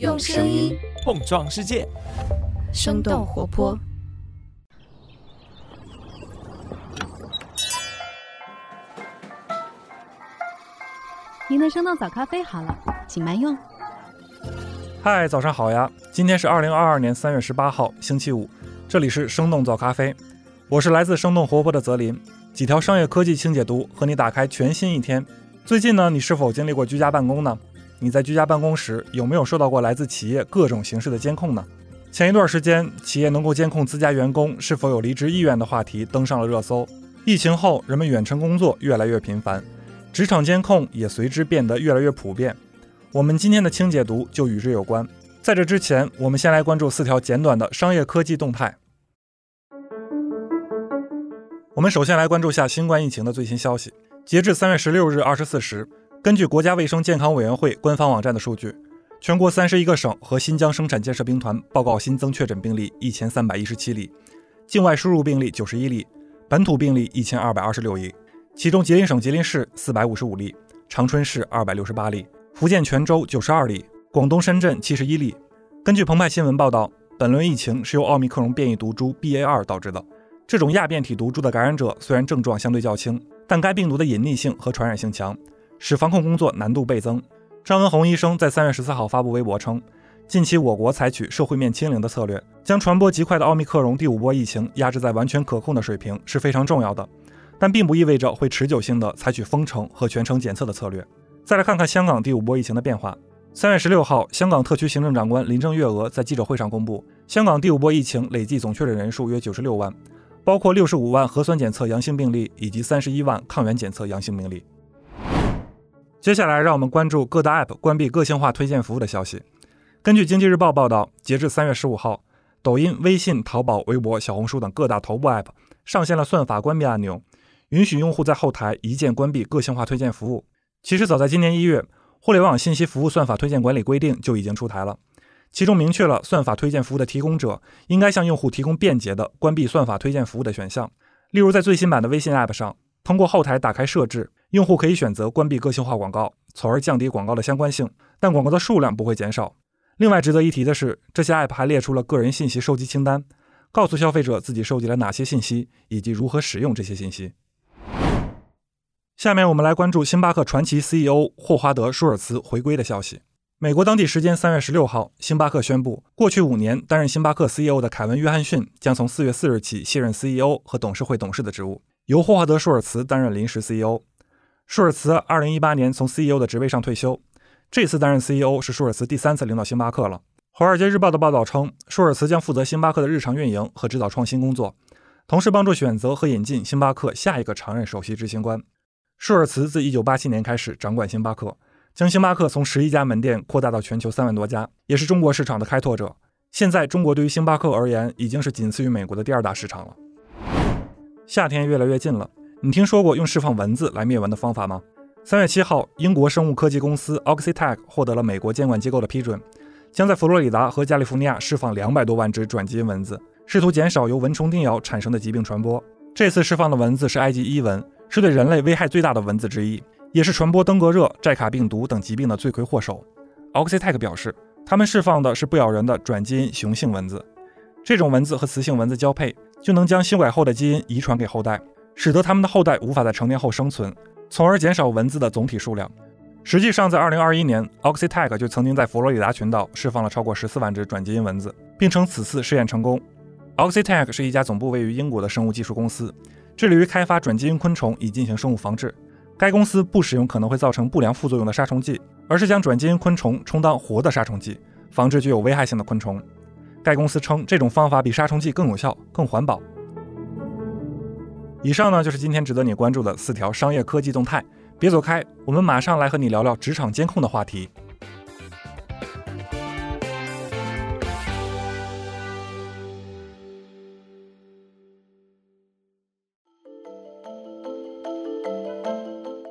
用声音碰撞世界，生动活泼。您的生动早咖啡好了，请慢用。嗨，早上好呀！今天是二零二二年三月十八号，星期五。这里是生动早咖啡，我是来自生动活泼的泽林。几条商业科技轻解读，和你打开全新一天。最近呢，你是否经历过居家办公呢？你在居家办公时有没有受到过来自企业各种形式的监控呢？前一段时间，企业能够监控自家员工是否有离职意愿的话题登上了热搜。疫情后，人们远程工作越来越频繁，职场监控也随之变得越来越普遍。我们今天的轻解读就与之有关。在这之前，我们先来关注四条简短的商业科技动态。我们首先来关注下新冠疫情的最新消息。截至三月十六日二十四时。根据国家卫生健康委员会官方网站的数据，全国三十一个省和新疆生产建设兵团报告新增确诊病例一千三百一十七例，境外输入病例九十一例，本土病例一千二百二十六例。其中，吉林省吉林市四百五十五例，长春市二百六十八例，福建泉州九十二例，广东深圳七十一例。根据澎湃新闻报道，本轮疫情是由奥密克戎变异毒株 BA 二导致的。这种亚变体毒株的感染者虽然症状相对较轻，但该病毒的隐匿性和传染性强。使防控工作难度倍增。张文宏医生在三月十四号发布微博称，近期我国采取社会面清零的策略，将传播极快的奥密克戎第五波疫情压制在完全可控的水平是非常重要的，但并不意味着会持久性的采取封城和全程检测的策略。再来看看香港第五波疫情的变化。三月十六号，香港特区行政长官林郑月娥在记者会上公布，香港第五波疫情累计总确诊人数约九十六万，包括六十五万核酸检测阳性病例以及三十一万抗原检测阳性病例。接下来，让我们关注各大 App 关闭个性化推荐服务的消息。根据经济日报报道，截至三月十五号，抖音、微信、淘宝、微博、小红书等各大头部 App 上线了算法关闭按钮，允许用户在后台一键关闭个性化推荐服务。其实，早在今年一月，《互联网信息服务算法推荐管理规定》就已经出台了，其中明确了算法推荐服务的提供者应该向用户提供便捷的关闭算法推荐服务的选项。例如，在最新版的微信 App 上，通过后台打开设置。用户可以选择关闭个性化广告，从而降低广告的相关性，但广告的数量不会减少。另外值得一提的是，这些 App 还列出了个人信息收集清单，告诉消费者自己收集了哪些信息以及如何使用这些信息。下面我们来关注星巴克传奇 CEO 霍华德·舒尔茨回归的消息。美国当地时间三月十六号，星巴克宣布，过去五年担任星巴克 CEO 的凯文·约翰逊将从四月四日起卸任 CEO 和董事会董事的职务，由霍华德·舒尔茨担任临时 CEO。舒尔茨二零一八年从 CEO 的职位上退休，这次担任 CEO 是舒尔茨第三次领导星巴克了。华尔街日报的报道称，舒尔茨将负责星巴克的日常运营和指导创新工作，同时帮助选择和引进星巴克下一个常任首席执行官。舒尔茨自一九八七年开始掌管星巴克，将星巴克从十一家门店扩大到全球三万多家，也是中国市场的开拓者。现在，中国对于星巴克而言已经是仅次于美国的第二大市场了。夏天越来越近了。你听说过用释放蚊子来灭蚊的方法吗？三月七号，英国生物科技公司 Oxitec 获得了美国监管机构的批准，将在佛罗里达和加利福尼亚释放两百多万只转基因蚊子，试图减少由蚊虫叮咬产生的疾病传播。这次释放的蚊子是埃及伊蚊，是对人类危害最大的蚊子之一，也是传播登革热、寨卡病毒等疾病的罪魁祸首。Oxitec 表示，他们释放的是不咬人的转基因雄性蚊子，这种蚊子和雌性蚊子交配，就能将修改后的基因遗传给后代。使得它们的后代无法在成年后生存，从而减少蚊子的总体数量。实际上，在2021年，Oxitec 就曾经在佛罗里达群岛释放了超过14万只转基因蚊子，并称此次试验成功。Oxitec 是一家总部位于英国的生物技术公司，致力于开发转基因昆虫以进行生物防治。该公司不使用可能会造成不良副作用的杀虫剂，而是将转基因昆虫充当活的杀虫剂，防治具有危害性的昆虫。该公司称，这种方法比杀虫剂更有效、更环保。以上呢就是今天值得你关注的四条商业科技动态，别走开，我们马上来和你聊聊职场监控的话题。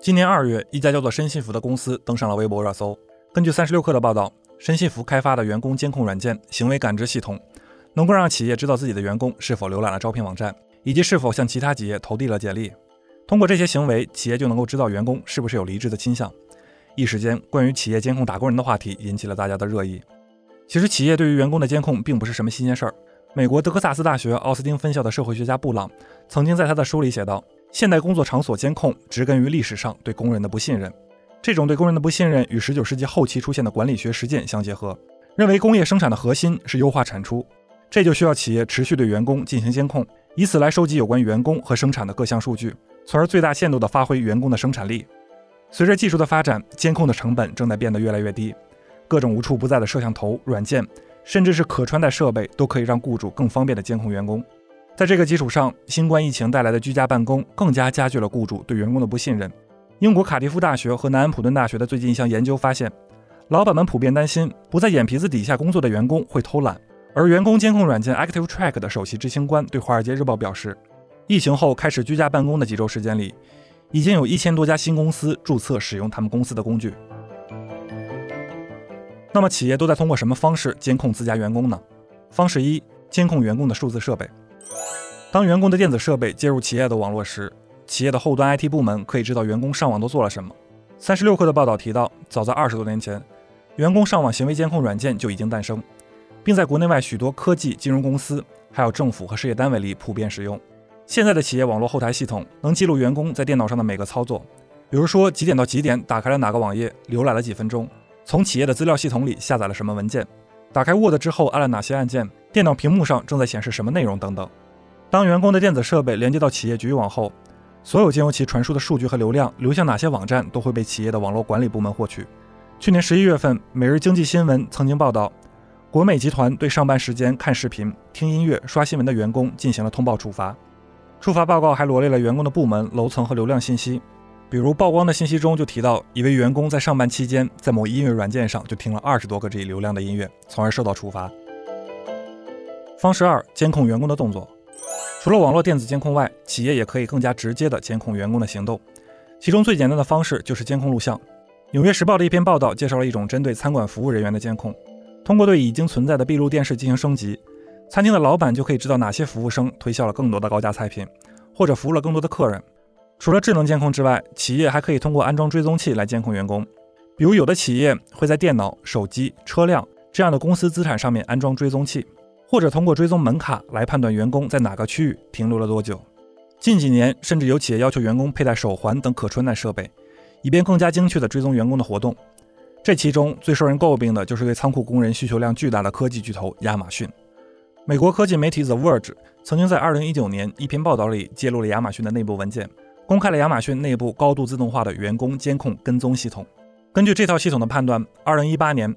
今年二月，一家叫做申信服的公司登上了微博热搜。根据三十六氪的报道，申信服开发的员工监控软件行为感知系统，能够让企业知道自己的员工是否浏览了招聘网站。以及是否向其他企业投递了简历，通过这些行为，企业就能够知道员工是不是有离职的倾向。一时间，关于企业监控打工人的话题引起了大家的热议。其实，企业对于员工的监控并不是什么新鲜事儿。美国德克萨斯大学奥斯汀分校的社会学家布朗曾经在他的书里写道：“现代工作场所监控植根于历史上对工人的不信任。这种对工人的不信任与19世纪后期出现的管理学实践相结合，认为工业生产的核心是优化产出，这就需要企业持续对员工进行监控，以此来收集有关员工和生产的各项数据，从而最大限度地发挥员工的生产力。随着技术的发展，监控的成本正在变得越来越低。”各种无处不在的摄像头、软件，甚至是可穿戴设备，都可以让雇主更方便地监控员工。在这个基础上，新冠疫情带来的居家办公更加加剧了雇主对员工的不信任。英国卡迪夫大学和南安普顿大学的最近一项研究发现，老板们普遍担心不在眼皮子底下工作的员工会偷懒。而员工监控软件 Active Track 的首席执行官对《华尔街日报》表示，疫情后开始居家办公的几周时间里，已经有一千多家新公司注册使用他们公司的工具。那么，企业都在通过什么方式监控自家员工呢？方式一：监控员工的数字设备。当员工的电子设备接入企业的网络时，企业的后端 IT 部门可以知道员工上网都做了什么。三十六氪的报道提到，早在二十多年前，员工上网行为监控软件就已经诞生，并在国内外许多科技、金融公司，还有政府和事业单位里普遍使用。现在的企业网络后台系统能记录员工在电脑上的每个操作，比如说几点到几点打开了哪个网页，浏览了几分钟。从企业的资料系统里下载了什么文件？打开 Word 之后按了哪些按键？电脑屏幕上正在显示什么内容？等等。当员工的电子设备连接到企业局域网后，所有经由其传输的数据和流量流向哪些网站，都会被企业的网络管理部门获取。去年十一月份，《每日经济新闻》曾经报道，国美集团对上班时间看视频、听音乐、刷新闻的员工进行了通报处罚。处罚报告还罗列了员工的部门、楼层和流量信息。比如曝光的信息中就提到，一位员工在上班期间在某音乐软件上就听了二十多个 G 流量的音乐，从而受到处罚。方式二：监控员工的动作。除了网络电子监控外，企业也可以更加直接地监控员工的行动。其中最简单的方式就是监控录像。《纽约时报》的一篇报道介绍了一种针对餐馆服务人员的监控。通过对已经存在的闭路电视进行升级，餐厅的老板就可以知道哪些服务生推销了更多的高价菜品，或者服务了更多的客人。除了智能监控之外，企业还可以通过安装追踪器来监控员工。比如，有的企业会在电脑、手机、车辆这样的公司资产上面安装追踪器，或者通过追踪门卡来判断员工在哪个区域停留了多久。近几年，甚至有企业要求员工佩戴手环等可穿戴设备，以便更加精确地追踪员工的活动。这其中最受人诟病的就是对仓库工人需求量巨大的科技巨头亚马逊。美国科技媒体 The Verge 曾经在2019年一篇报道里揭露了亚马逊的内部文件。公开了亚马逊内部高度自动化的员工监控跟踪系统。根据这套系统的判断，2018年，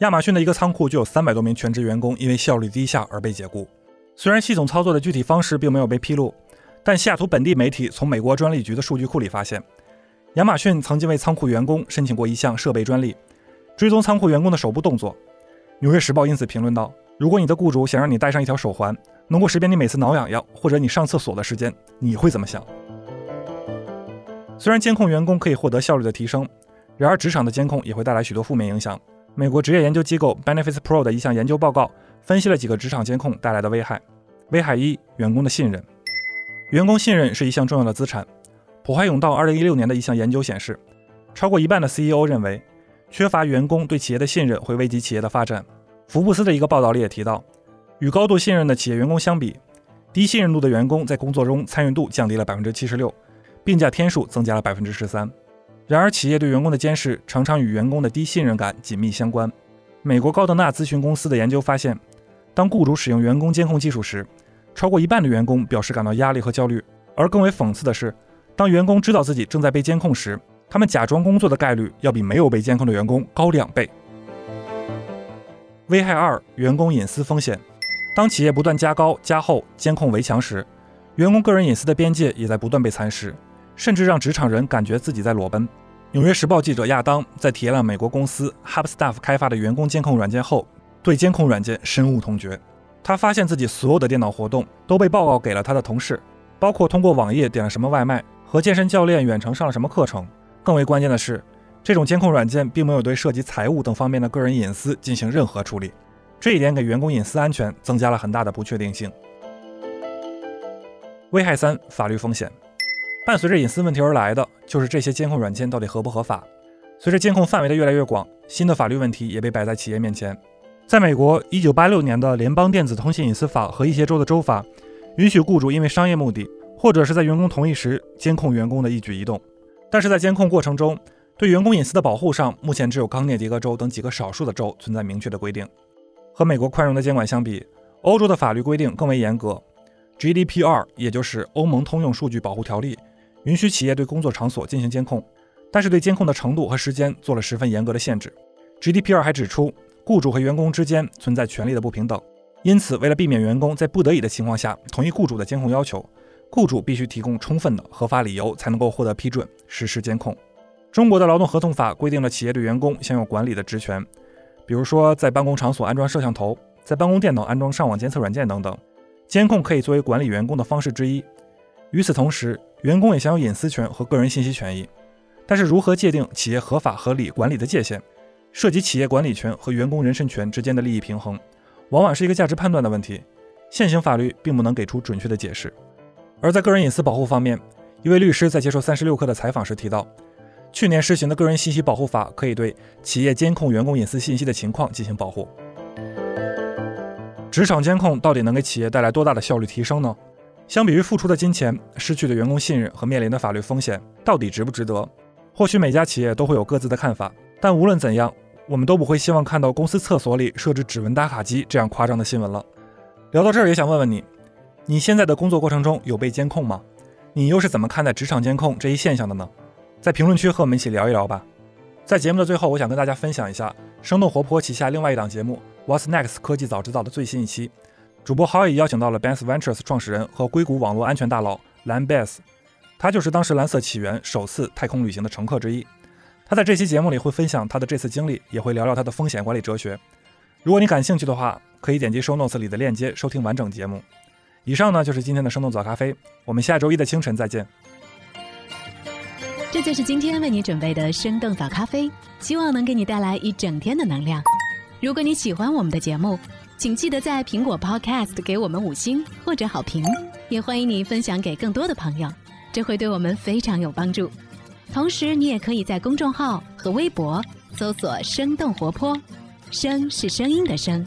亚马逊的一个仓库就有三百多名全职员工因为效率低下而被解雇。虽然系统操作的具体方式并没有被披露，但西雅图本地媒体从美国专利局的数据库里发现，亚马逊曾经为仓库员工申请过一项设备专利，追踪仓库员工的手部动作。纽约时报因此评论道：“如果你的雇主想让你戴上一条手环，能够识别你每次挠痒痒或者你上厕所的时间，你会怎么想？”虽然监控员工可以获得效率的提升，然而职场的监控也会带来许多负面影响。美国职业研究机构 Benefits Pro 的一项研究报告分析了几个职场监控带来的危害。危害一：员工的信任。员工信任是一项重要的资产。普华永道2016年的一项研究显示，超过一半的 CEO 认为，缺乏员工对企业的信任会危及企业的发展。福布斯的一个报道里也提到，与高度信任的企业员工相比，低信任度的员工在工作中参与度降低了百分之七十六。病假天数增加了百分之十三。然而，企业对员工的监视常常与员工的低信任感紧密相关。美国高德纳咨询公司的研究发现，当雇主使用员工监控技术时，超过一半的员工表示感到压力和焦虑。而更为讽刺的是，当员工知道自己正在被监控时，他们假装工作的概率要比没有被监控的员工高两倍。危害二：员工隐私风险。当企业不断加高、加厚监控围墙时，员工个人隐私的边界也在不断被蚕食。甚至让职场人感觉自己在裸奔。纽约时报记者亚当在体验了美国公司 HubStaff 开发的员工监控软件后，对监控软件深恶痛绝。他发现自己所有的电脑活动都被报告给了他的同事，包括通过网页点了什么外卖和健身教练远程上了什么课程。更为关键的是，这种监控软件并没有对涉及财务等方面的个人隐私进行任何处理，这一点给员工隐私安全增加了很大的不确定性。危害三：法律风险。伴随着隐私问题而来的，就是这些监控软件到底合不合法。随着监控范围的越来越广，新的法律问题也被摆在企业面前。在美国，1986年的联邦电子通信隐私法和一些州的州法，允许雇主因为商业目的，或者是在员工同意时监控员工的一举一动。但是在监控过程中，对员工隐私的保护上，目前只有康涅狄格州等几个少数的州存在明确的规定。和美国宽容的监管相比，欧洲的法律规定更为严格。GDPR，也就是欧盟通用数据保护条例，允许企业对工作场所进行监控，但是对监控的程度和时间做了十分严格的限制。GDPR 还指出。雇主和员工之间存在权利的不平等，因此，为了避免员工在不得已的情况下同意雇主的监控要求，雇主必须提供充分的合法理由才能够获得批准实施监控。中国的劳动合同法规定了企业对员工享有管理的职权，比如说在办公场所安装摄像头，在办公电脑安装上网监测软件等等，监控可以作为管理员工的方式之一。与此同时，员工也享有隐私权和个人信息权益。但是，如何界定企业合法合理管理的界限？涉及企业管理权和员工人身权之间的利益平衡，往往是一个价值判断的问题。现行法律并不能给出准确的解释。而在个人隐私保护方面，一位律师在接受三十六氪的采访时提到，去年实行的个人信息保护法可以对企业监控员工隐私信息的情况进行保护。职场监控到底能给企业带来多大的效率提升呢？相比于付出的金钱、失去的员工信任和面临的法律风险，到底值不值得？或许每家企业都会有各自的看法。但无论怎样，我们都不会希望看到公司厕所里设置指纹打卡机这样夸张的新闻了。聊到这儿，也想问问你，你现在的工作过程中有被监控吗？你又是怎么看待职场监控这一现象的呢？在评论区和我们一起聊一聊吧。在节目的最后，我想跟大家分享一下生动活泼旗下另外一档节目《What's Next 科技早知道》的最新一期。主播 Howie 邀请到了 b a s Ventures 创始人和硅谷网络安全大佬蓝 b a s 他就是当时蓝色起源首次太空旅行的乘客之一。他在这期节目里会分享他的这次经历，也会聊聊他的风险管理哲学。如果你感兴趣的话，可以点击 show notes 里的链接收听完整节目。以上呢就是今天的生动早咖啡，我们下周一的清晨再见。这就是今天为你准备的生动早咖啡，希望能给你带来一整天的能量。如果你喜欢我们的节目，请记得在苹果 Podcast 给我们五星或者好评，也欢迎你分享给更多的朋友，这会对我们非常有帮助。同时，你也可以在公众号和微博搜索“生动活泼”，声是声音的声，